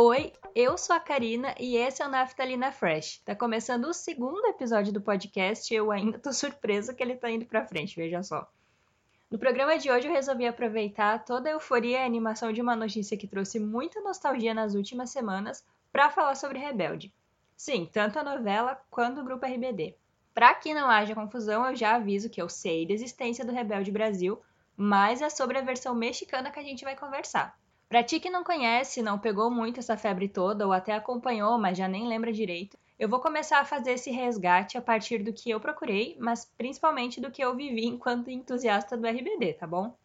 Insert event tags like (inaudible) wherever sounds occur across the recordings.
Oi, eu sou a Karina e esse é o Naftalina Fresh. Tá começando o segundo episódio do podcast e eu ainda tô surpresa que ele tá indo pra frente, veja só. No programa de hoje eu resolvi aproveitar toda a euforia e a animação de uma notícia que trouxe muita nostalgia nas últimas semanas para falar sobre Rebelde. Sim, tanto a novela quanto o grupo RBD. Para que não haja confusão, eu já aviso que eu sei da existência do Rebelde Brasil, mas é sobre a versão mexicana que a gente vai conversar. Pra ti que não conhece, não pegou muito essa febre toda ou até acompanhou, mas já nem lembra direito, eu vou começar a fazer esse resgate a partir do que eu procurei, mas principalmente do que eu vivi enquanto entusiasta do RBD, tá bom?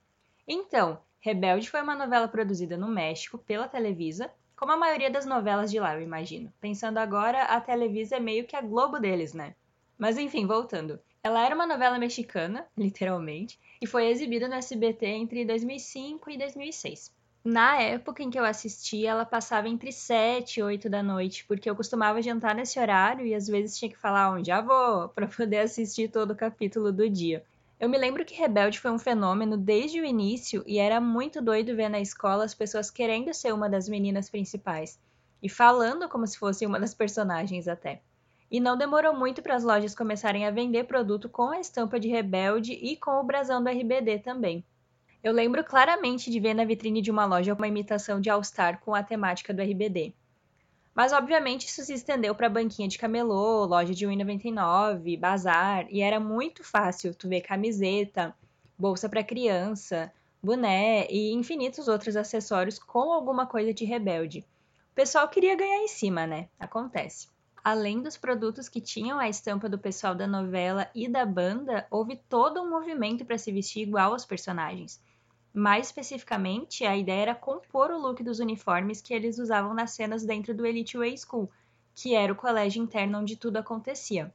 Então, Rebelde foi uma novela produzida no México pela Televisa, como a maioria das novelas de lá, eu imagino. Pensando agora, a Televisa é meio que a Globo deles, né? Mas enfim, voltando. Ela era uma novela mexicana, literalmente, e foi exibida no SBT entre 2005 e 2006. Na época em que eu assisti, ela passava entre 7 e 8 da noite, porque eu costumava jantar nesse horário e às vezes tinha que falar onde já vou (laughs) para poder assistir todo o capítulo do dia. Eu me lembro que Rebelde foi um fenômeno desde o início e era muito doido ver na escola as pessoas querendo ser uma das meninas principais e falando como se fosse uma das personagens até. E não demorou muito para as lojas começarem a vender produto com a estampa de Rebelde e com o brasão do RBD também. Eu lembro claramente de ver na vitrine de uma loja uma imitação de All Star com a temática do RBD. Mas obviamente isso se estendeu para banquinha de camelô, loja de 1,99, bazar, e era muito fácil tu ver camiseta, bolsa para criança, boné e infinitos outros acessórios com alguma coisa de rebelde. O pessoal queria ganhar em cima, né? Acontece. Além dos produtos que tinham a estampa do pessoal da novela e da banda, houve todo um movimento para se vestir igual aos personagens. Mais especificamente, a ideia era compor o look dos uniformes que eles usavam nas cenas dentro do Elite Way School, que era o colégio interno onde tudo acontecia.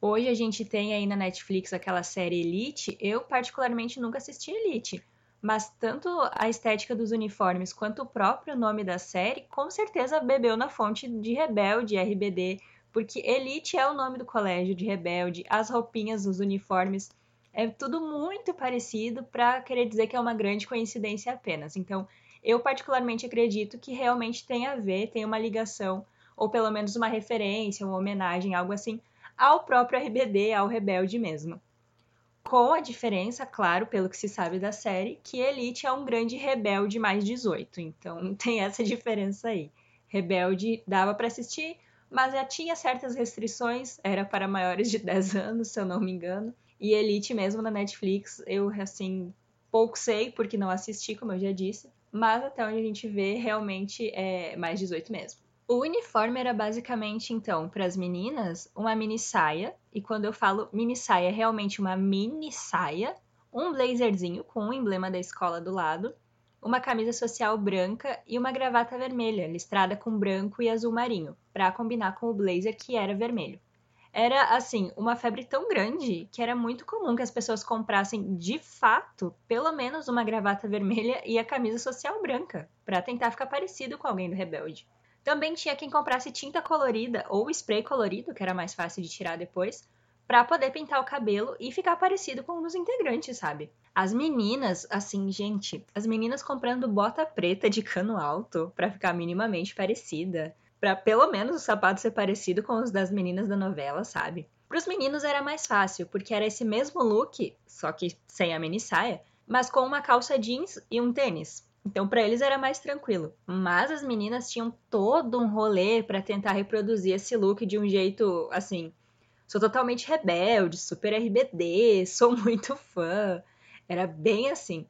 Hoje a gente tem aí na Netflix aquela série Elite, eu particularmente nunca assisti Elite, mas tanto a estética dos uniformes quanto o próprio nome da série com certeza bebeu na fonte de Rebelde, RBD, porque Elite é o nome do colégio de Rebelde, as roupinhas, os uniformes é tudo muito parecido para querer dizer que é uma grande coincidência apenas. Então, eu particularmente acredito que realmente tem a ver, tem uma ligação, ou pelo menos uma referência, uma homenagem, algo assim, ao próprio RBD, ao Rebelde mesmo. Com a diferença, claro, pelo que se sabe da série, que Elite é um grande rebelde mais 18. Então (laughs) tem essa diferença aí. Rebelde dava para assistir, mas já tinha certas restrições, era para maiores de 10 anos, se eu não me engano. E Elite mesmo na Netflix, eu assim pouco sei porque não assisti, como eu já disse, mas até onde a gente vê realmente é mais 18 mesmo. O uniforme era basicamente, então, para as meninas, uma mini saia, e quando eu falo mini saia, é realmente uma mini saia, um blazerzinho com o emblema da escola do lado, uma camisa social branca e uma gravata vermelha, listrada com branco e azul marinho, para combinar com o blazer que era vermelho era assim, uma febre tão grande que era muito comum que as pessoas comprassem de fato pelo menos uma gravata vermelha e a camisa social branca, para tentar ficar parecido com alguém do Rebelde. Também tinha quem comprasse tinta colorida ou spray colorido, que era mais fácil de tirar depois, para poder pintar o cabelo e ficar parecido com um dos integrantes, sabe? As meninas, assim, gente, as meninas comprando bota preta de cano alto para ficar minimamente parecida para pelo menos o sapato ser parecido com os das meninas da novela, sabe? Para os meninos era mais fácil, porque era esse mesmo look, só que sem a mini saia, mas com uma calça jeans e um tênis. Então para eles era mais tranquilo. Mas as meninas tinham todo um rolê para tentar reproduzir esse look de um jeito assim, sou totalmente rebelde, super RBD, (laughs) sou muito fã. Era bem assim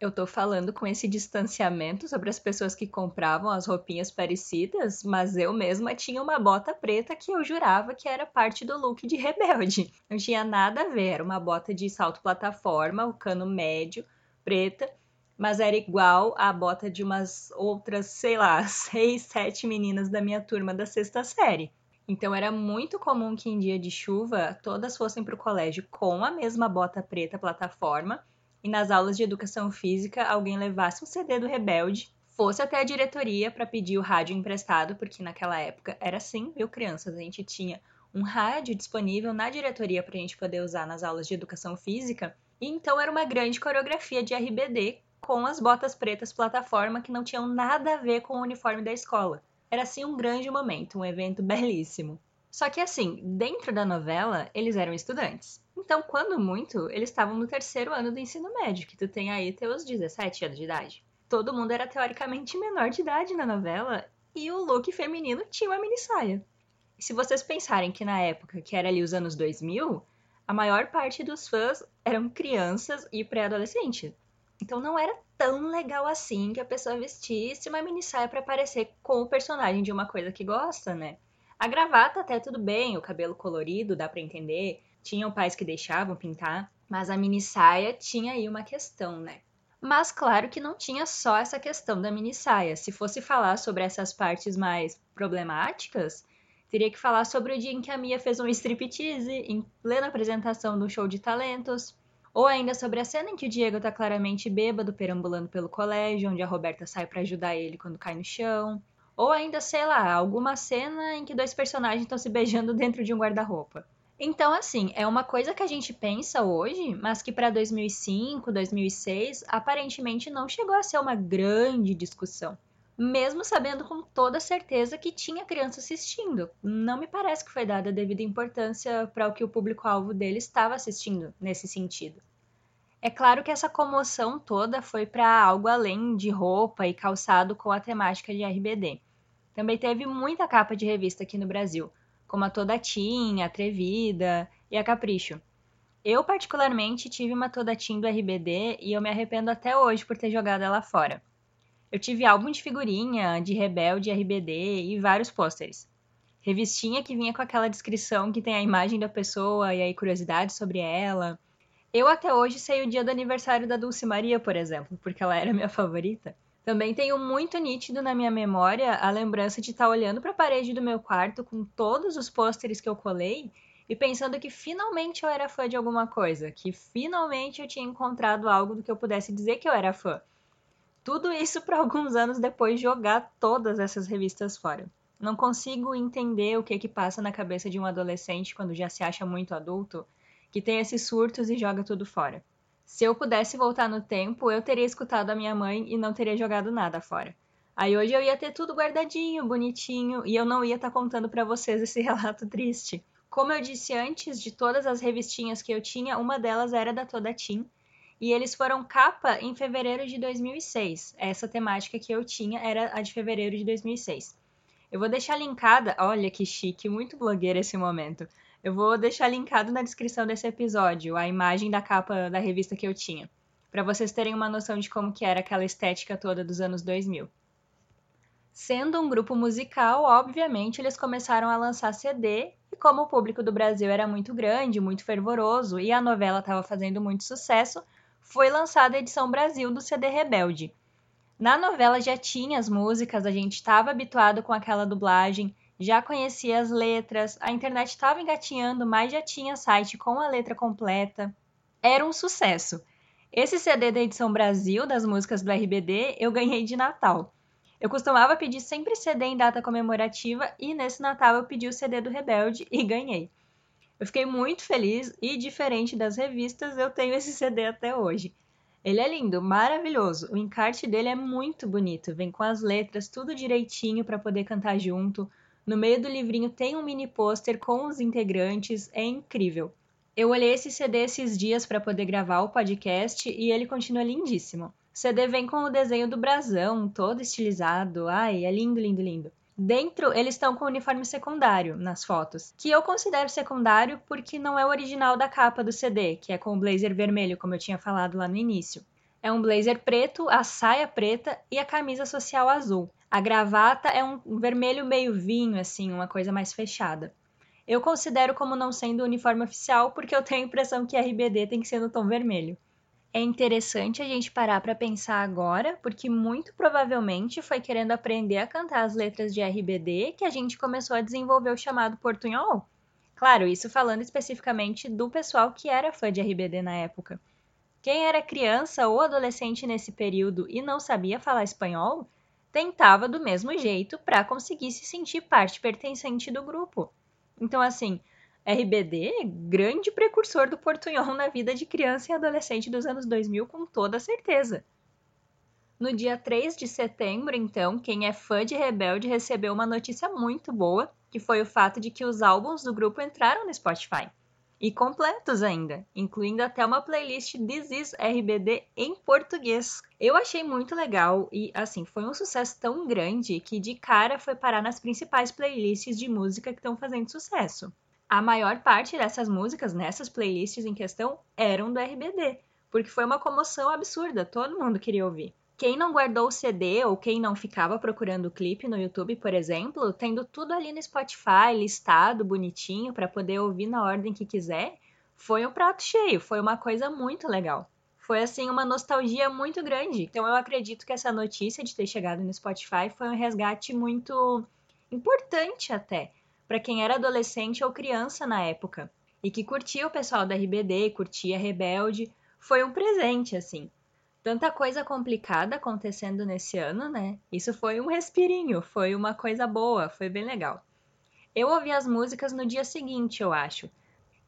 eu tô falando com esse distanciamento sobre as pessoas que compravam as roupinhas parecidas, mas eu mesma tinha uma bota preta que eu jurava que era parte do look de rebelde. Não tinha nada a ver, era uma bota de salto plataforma, o cano médio, preta, mas era igual à bota de umas outras, sei lá, (laughs) seis, sete meninas da minha turma da sexta série. Então era muito comum que em dia de chuva todas fossem para o colégio com a mesma bota preta plataforma e nas aulas de educação física alguém levasse um CD do Rebelde, fosse até a diretoria para pedir o rádio emprestado, porque naquela época era assim, viu, crianças? A gente tinha um rádio disponível na diretoria para a gente poder usar nas aulas de educação física. E então era uma grande coreografia de RBD com as botas pretas plataforma que não tinham nada a ver com o uniforme da escola. Era assim um grande momento, um evento belíssimo. Só que assim, dentro da novela, eles eram estudantes. Então, quando muito, eles estavam no terceiro ano do ensino médio, que tu tem aí teus 17 anos de idade. Todo mundo era teoricamente menor de idade na novela e o look feminino tinha uma mini saia. Se vocês pensarem que na época, que era ali os anos 2000, a maior parte dos fãs eram crianças e pré-adolescentes. Então não era tão legal assim que a pessoa vestisse uma mini saia para parecer com o personagem de uma coisa que gosta, né? A gravata até tudo bem, o cabelo colorido dá para entender, tinham pais que deixavam pintar, mas a mini saia tinha aí uma questão, né? Mas claro que não tinha só essa questão da mini saia. Se fosse falar sobre essas partes mais problemáticas, teria que falar sobre o dia em que a Mia fez um striptease em plena apresentação do show de talentos, ou ainda sobre a cena em que o Diego tá claramente bêbado perambulando pelo colégio, onde a Roberta sai para ajudar ele quando cai no chão. Ou ainda, sei lá, alguma cena em que dois personagens estão se beijando dentro de um guarda-roupa. Então, assim, é uma coisa que a gente pensa hoje, mas que para 2005, 2006, aparentemente não chegou a ser uma grande discussão. Mesmo sabendo com toda certeza que tinha criança assistindo. Não me parece que foi dada a devida importância para o que o público-alvo dele estava assistindo nesse sentido. É claro que essa comoção toda foi para algo além de roupa e calçado com a temática de RBD. Também teve muita capa de revista aqui no Brasil, como a Toda Tim, a Atrevida e a Capricho. Eu, particularmente, tive uma Toda Tim do RBD e eu me arrependo até hoje por ter jogado ela fora. Eu tive álbum de figurinha, de Rebelde RBD e vários pôsteres. Revistinha que vinha com aquela descrição que tem a imagem da pessoa e aí curiosidades sobre ela. Eu até hoje sei o dia do aniversário da Dulce Maria, por exemplo, porque ela era minha favorita. Também tenho muito nítido na minha memória a lembrança de estar olhando para a parede do meu quarto com todos os pôsteres que eu colei e pensando que finalmente eu era fã de alguma coisa, que finalmente eu tinha encontrado algo do que eu pudesse dizer que eu era fã. Tudo isso para (laughs) alguns anos depois jogar todas essas revistas fora. Não consigo entender o que que passa na cabeça de um adolescente quando já se acha muito adulto, que tem esses surtos e joga tudo fora. Se eu pudesse voltar no tempo, eu teria escutado a minha mãe e não teria jogado nada fora. Aí hoje eu ia ter tudo guardadinho, bonitinho, e eu não ia estar tá contando para vocês esse (laughs) relato triste. Como eu disse antes, de todas as revistinhas que eu tinha, uma delas era da Toda Tim, e eles foram capa em fevereiro de 2006. Essa temática que eu tinha era a de fevereiro de 2006. Eu vou deixar linkada, olha que chique, muito blogueira esse momento. Eu vou deixar linkado na descrição desse episódio a imagem da capa da revista que eu tinha, para vocês terem uma noção de como que era aquela estética toda dos anos 2000. Sendo um grupo musical, obviamente eles começaram a lançar CD e como o público do Brasil era muito grande, muito fervoroso e a novela estava fazendo muito sucesso, foi lançada a edição Brasil do CD Rebelde. Na novela já tinha as músicas, a gente estava habituado com aquela dublagem, já conhecia as letras, a internet estava engatinhando, mas já tinha site com a letra completa. Era um sucesso. Esse CD da edição Brasil das músicas do RBD eu ganhei de Natal. Eu costumava pedir sempre CD em data comemorativa e nesse Natal eu pedi o CD do Rebelde e ganhei. Eu fiquei muito feliz e, diferente das revistas, eu tenho esse CD até hoje. Ele é lindo, maravilhoso. O encarte dele é muito bonito, vem com as letras tudo direitinho para poder cantar junto. No meio do livrinho tem um mini pôster com os integrantes, é incrível. Eu olhei esse CD esses dias para poder gravar o podcast e ele continua lindíssimo. O CD vem com o desenho do brasão, todo estilizado. Ai, é lindo, lindo, lindo. Dentro, eles estão com o uniforme secundário nas fotos, que eu considero secundário porque não é o original da capa do CD, que é com o blazer vermelho, como eu tinha falado lá no início. É um blazer preto, a saia preta e a camisa social azul. A gravata é um vermelho meio vinho, assim, uma coisa mais fechada. Eu considero como não sendo o uniforme oficial porque eu tenho a impressão que RBD tem que ser no tom vermelho. É interessante a gente parar para pensar agora, porque muito provavelmente foi querendo aprender a cantar as letras de RBD que a gente começou a desenvolver o chamado portunhol. Claro, isso falando especificamente do pessoal que era fã de RBD na época. Quem era criança ou adolescente nesse período e não sabia falar espanhol, tentava do mesmo jeito para conseguir se sentir parte pertencente do grupo. Então, assim, RBD é grande precursor do portunhol na vida de criança e adolescente dos anos 2000, com toda certeza. No dia 3 de setembro, então, quem é fã de Rebelde recebeu uma notícia muito boa, que foi o fato de que os álbuns do grupo entraram no Spotify. E completos ainda, incluindo até uma playlist This Is RBD em português. Eu achei muito legal e, assim, foi um sucesso tão grande que de cara foi parar nas principais playlists de música que estão fazendo sucesso. A maior parte dessas músicas nessas playlists em questão eram do RBD, porque foi uma comoção absurda, todo mundo queria ouvir. Quem não guardou o CD ou quem não ficava procurando o clipe no YouTube, por exemplo, tendo tudo ali no Spotify listado bonitinho para poder ouvir na ordem que quiser, foi um prato cheio, foi uma coisa muito legal. Foi assim uma nostalgia muito grande. Então eu acredito que essa notícia de ter chegado no Spotify foi um resgate muito importante até para quem era adolescente ou criança na época e que curtia o pessoal da RBD, curtia Rebelde, foi um presente assim tanta coisa complicada acontecendo nesse ano, né? Isso foi um respirinho, foi uma coisa boa, foi bem legal. Eu ouvi as músicas no dia seguinte, eu acho,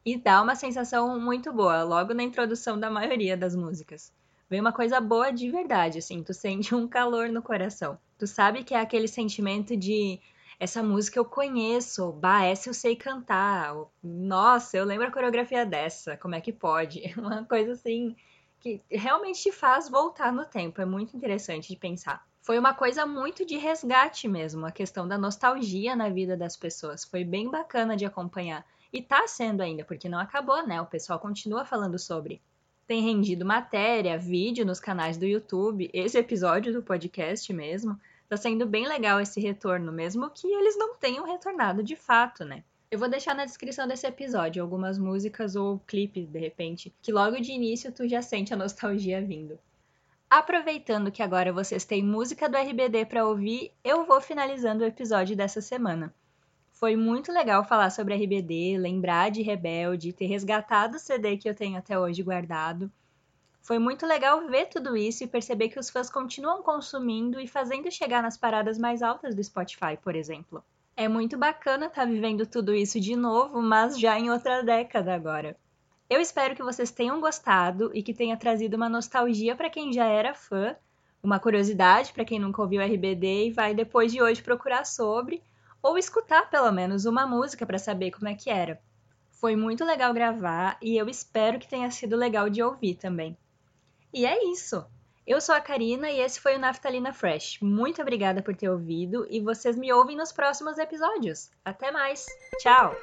e dá uma sensação muito boa, logo na introdução da maioria das músicas. Vem uma coisa boa de verdade, assim, tu sente um calor no coração. Tu sabe que é aquele sentimento de essa música eu conheço, bah, essa eu sei cantar, nossa, eu lembro a coreografia dessa, como é que pode? (laughs) Uma coisa assim que realmente te faz voltar no tempo. É muito interessante de pensar. Foi uma coisa muito de resgate mesmo, a questão da nostalgia na vida das pessoas. Foi bem bacana de acompanhar. E tá sendo ainda, porque não acabou, né? O pessoal continua falando sobre. Tem rendido matéria, vídeo nos canais do YouTube, esse episódio do podcast mesmo. Tá sendo bem legal esse retorno, mesmo que eles não tenham retornado de fato, né? Eu vou deixar na descrição desse episódio algumas músicas ou clipes, de repente, que logo de início tu já sente a nostalgia vindo. Aproveitando que agora vocês têm música do RBD para ouvir, eu vou finalizando o episódio dessa semana. Foi muito legal falar sobre RBD, lembrar de Rebelde, ter resgatado o CD que eu tenho até hoje guardado. Foi muito legal ver tudo isso e perceber que os fãs continuam consumindo e fazendo chegar nas paradas mais altas do Spotify, por exemplo. É muito bacana estar tá vivendo tudo isso de novo, mas já em outra década agora. Eu espero que vocês tenham gostado e que tenha trazido uma nostalgia para quem já era fã, uma curiosidade para quem nunca ouviu RBD e vai depois de hoje procurar sobre, ou escutar pelo menos uma música para saber como é que era. Foi muito legal gravar e eu espero que tenha sido legal de ouvir também. E é isso! Eu sou a Karina e esse foi o Naftalina Fresh. Muito obrigada por ter ouvido e vocês me ouvem nos próximos episódios. Até mais. Tchau.